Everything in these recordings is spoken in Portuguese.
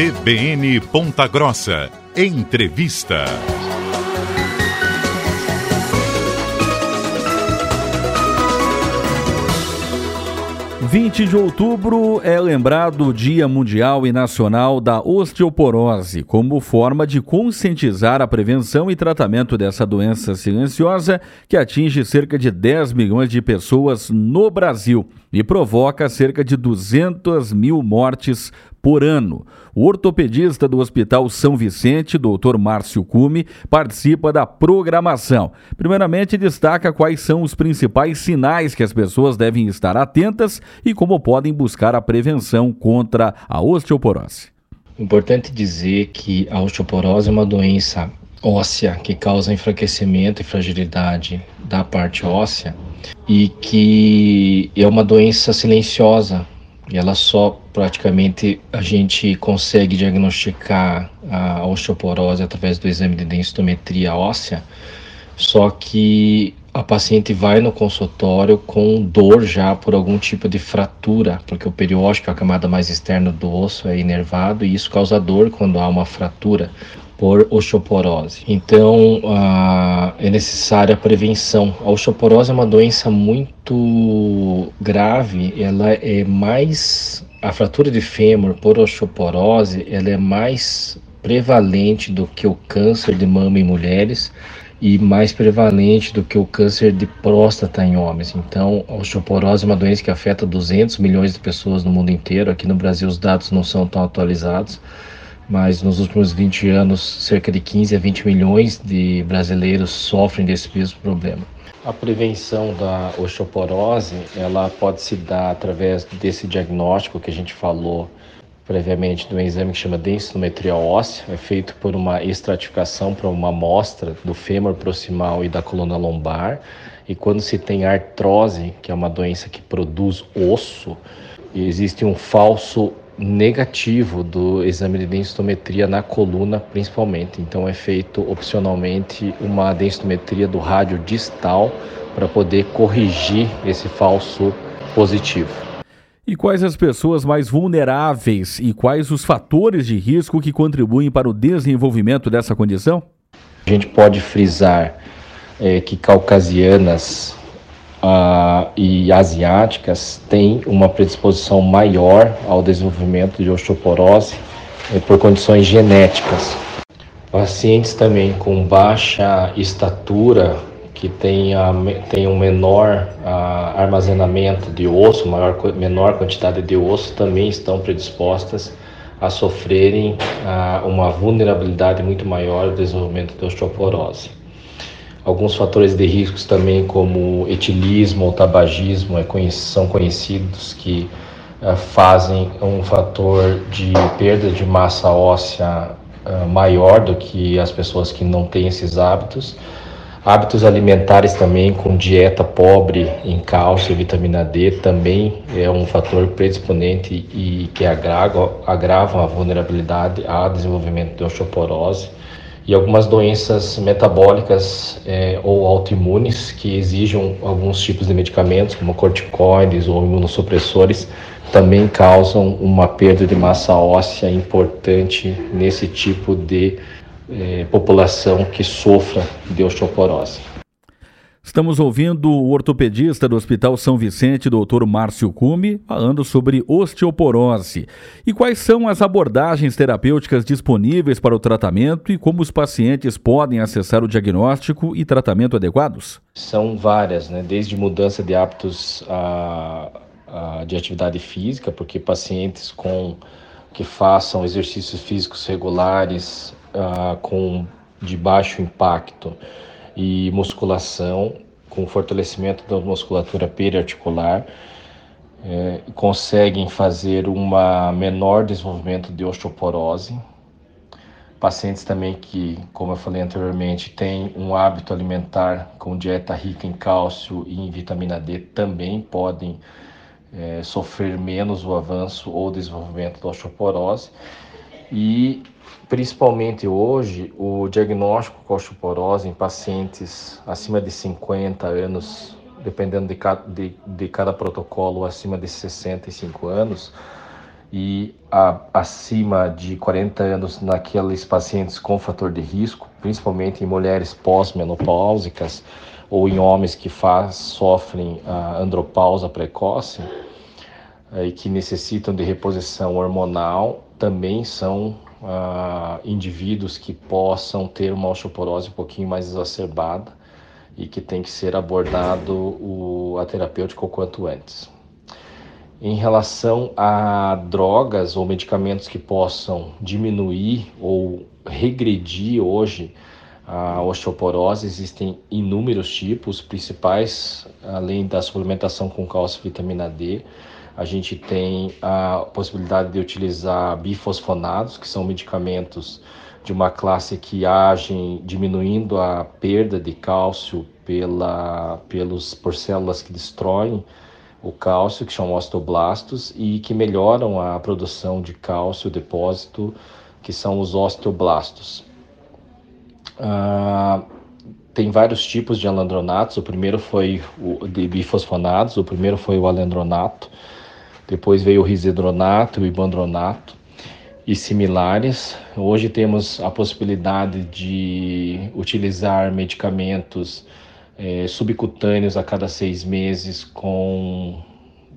CBN Ponta Grossa. Entrevista. 20 de outubro é lembrado o Dia Mundial e Nacional da Osteoporose, como forma de conscientizar a prevenção e tratamento dessa doença silenciosa que atinge cerca de 10 milhões de pessoas no Brasil e provoca cerca de 200 mil mortes por ano. O ortopedista do Hospital São Vicente, Dr. Márcio Cume, participa da programação. Primeiramente, destaca quais são os principais sinais que as pessoas devem estar atentas e como podem buscar a prevenção contra a osteoporose. Importante dizer que a osteoporose é uma doença óssea que causa enfraquecimento e fragilidade da parte óssea e que é uma doença silenciosa e ela só praticamente a gente consegue diagnosticar a osteoporose através do exame de densitometria óssea, só que a paciente vai no consultório com dor já por algum tipo de fratura, porque o periósteo, a camada mais externa do osso, é inervado e isso causa dor quando há uma fratura por osteoporose. Então, é necessária a prevenção. A osteoporose é uma doença muito grave, ela é mais a fratura de fêmur por osteoporose, ela é mais prevalente do que o câncer de mama em mulheres e mais prevalente do que o câncer de próstata em homens. Então, a osteoporose é uma doença que afeta 200 milhões de pessoas no mundo inteiro. Aqui no Brasil os dados não são tão atualizados mas nos últimos 20 anos, cerca de 15 a 20 milhões de brasileiros sofrem desse mesmo problema. A prevenção da osteoporose, ela pode se dar através desse diagnóstico que a gente falou previamente do exame que chama densitometria óssea, é feito por uma estratificação para uma amostra do fêmur proximal e da coluna lombar. E quando se tem artrose, que é uma doença que produz osso, existe um falso negativo do exame de densitometria na coluna, principalmente. Então é feito opcionalmente uma densitometria do rádio distal para poder corrigir esse falso positivo. E quais as pessoas mais vulneráveis e quais os fatores de risco que contribuem para o desenvolvimento dessa condição? A gente pode frisar é, que caucasianas uh, e asiáticas têm uma predisposição maior ao desenvolvimento de osteoporose eh, por condições genéticas. Pacientes também com baixa estatura, que tem um menor uh, armazenamento de osso, maior, menor quantidade de osso, também estão predispostas a sofrerem uh, uma vulnerabilidade muito maior ao desenvolvimento de osteoporose. Alguns fatores de riscos também, como etilismo ou tabagismo, é são conhecidos que uh, fazem um fator de perda de massa óssea uh, maior do que as pessoas que não têm esses hábitos. Hábitos alimentares também, com dieta pobre em cálcio e vitamina D, também é um fator predisponente e que agrava, agrava a vulnerabilidade ao desenvolvimento de osteoporose e algumas doenças metabólicas é, ou autoimunes que exigem alguns tipos de medicamentos, como corticoides ou imunossupressores, também causam uma perda de massa óssea importante nesse tipo de é, população que sofra de osteoporose. Estamos ouvindo o ortopedista do Hospital São Vicente, Dr. Márcio Cume, falando sobre osteoporose. E quais são as abordagens terapêuticas disponíveis para o tratamento e como os pacientes podem acessar o diagnóstico e tratamento adequados? São várias, né? desde mudança de hábitos a, a, de atividade física, porque pacientes com que façam exercícios físicos regulares uh, com de baixo impacto e musculação, com fortalecimento da musculatura periarticular, é, conseguem fazer um menor desenvolvimento de osteoporose. Pacientes também que, como eu falei anteriormente, têm um hábito alimentar com dieta rica em cálcio e em vitamina D também podem é, sofrer menos o avanço ou desenvolvimento da osteoporose. E principalmente hoje, o diagnóstico com osteoporose em pacientes acima de 50 anos, dependendo de cada, de, de cada protocolo, acima de 65 anos, e a, acima de 40 anos naqueles pacientes com fator de risco, principalmente em mulheres pós-menopáusicas ou em homens que faz, sofrem a andropausa precoce eh, e que necessitam de reposição hormonal, também são ah, indivíduos que possam ter uma osteoporose um pouquinho mais exacerbada e que tem que ser abordado o, a terapêutica o quanto antes. Em relação a drogas ou medicamentos que possam diminuir ou regredir hoje a osteoporose, existem inúmeros tipos, principais, além da suplementação com cálcio e vitamina D, a gente tem a possibilidade de utilizar bifosfonados, que são medicamentos de uma classe que agem diminuindo a perda de cálcio pela, pelos, por células que destroem o cálcio, que chamam osteoblastos, e que melhoram a produção de cálcio depósito, que são os osteoblastos. Ah, tem vários tipos de alendronatos. O primeiro foi o de bifosfonados, o primeiro foi o alendronato, depois veio o risedronato, o ibandronato e similares. Hoje temos a possibilidade de utilizar medicamentos é, subcutâneos a cada seis meses com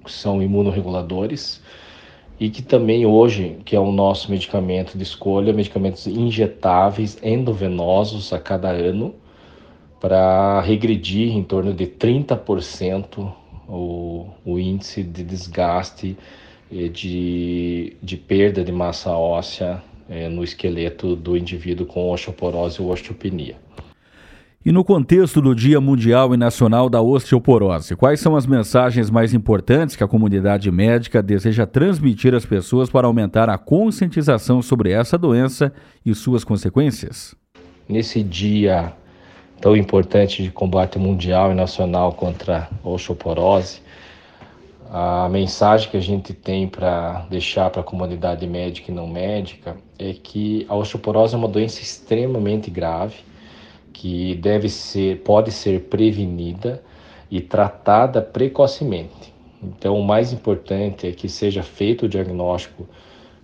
são imunorreguladores e que também hoje, que é o nosso medicamento de escolha, medicamentos injetáveis endovenosos a cada ano para regredir em torno de 30% o, o índice de desgaste de, de perda de massa óssea é, no esqueleto do indivíduo com osteoporose ou osteopenia. E no contexto do Dia Mundial e Nacional da Osteoporose, quais são as mensagens mais importantes que a comunidade médica deseja transmitir às pessoas para aumentar a conscientização sobre essa doença e suas consequências? Nesse dia tão importante de combate mundial e nacional contra a osteoporose, a mensagem que a gente tem para deixar para a comunidade médica e não médica é que a osteoporose é uma doença extremamente grave que deve ser, pode ser prevenida e tratada precocemente. Então, o mais importante é que seja feito o diagnóstico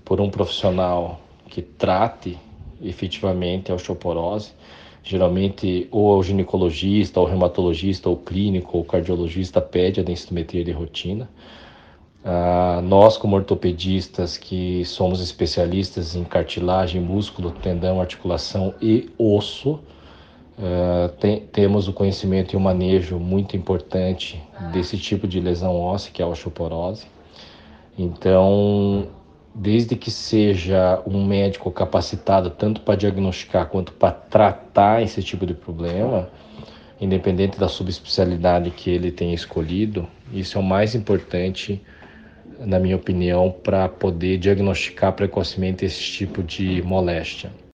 por um profissional que trate efetivamente a osteoporose, geralmente ou o ginecologista, ou o reumatologista, ou o clínico, ou o cardiologista pede a densitometria de rotina. Ah, nós, como ortopedistas, que somos especialistas em cartilagem, músculo, tendão, articulação e osso, Uh, tem, temos o conhecimento e o manejo muito importante desse tipo de lesão óssea, que é a osteoporose. Então, desde que seja um médico capacitado tanto para diagnosticar quanto para tratar esse tipo de problema, independente da subespecialidade que ele tenha escolhido, isso é o mais importante, na minha opinião, para poder diagnosticar precocemente esse tipo de moléstia.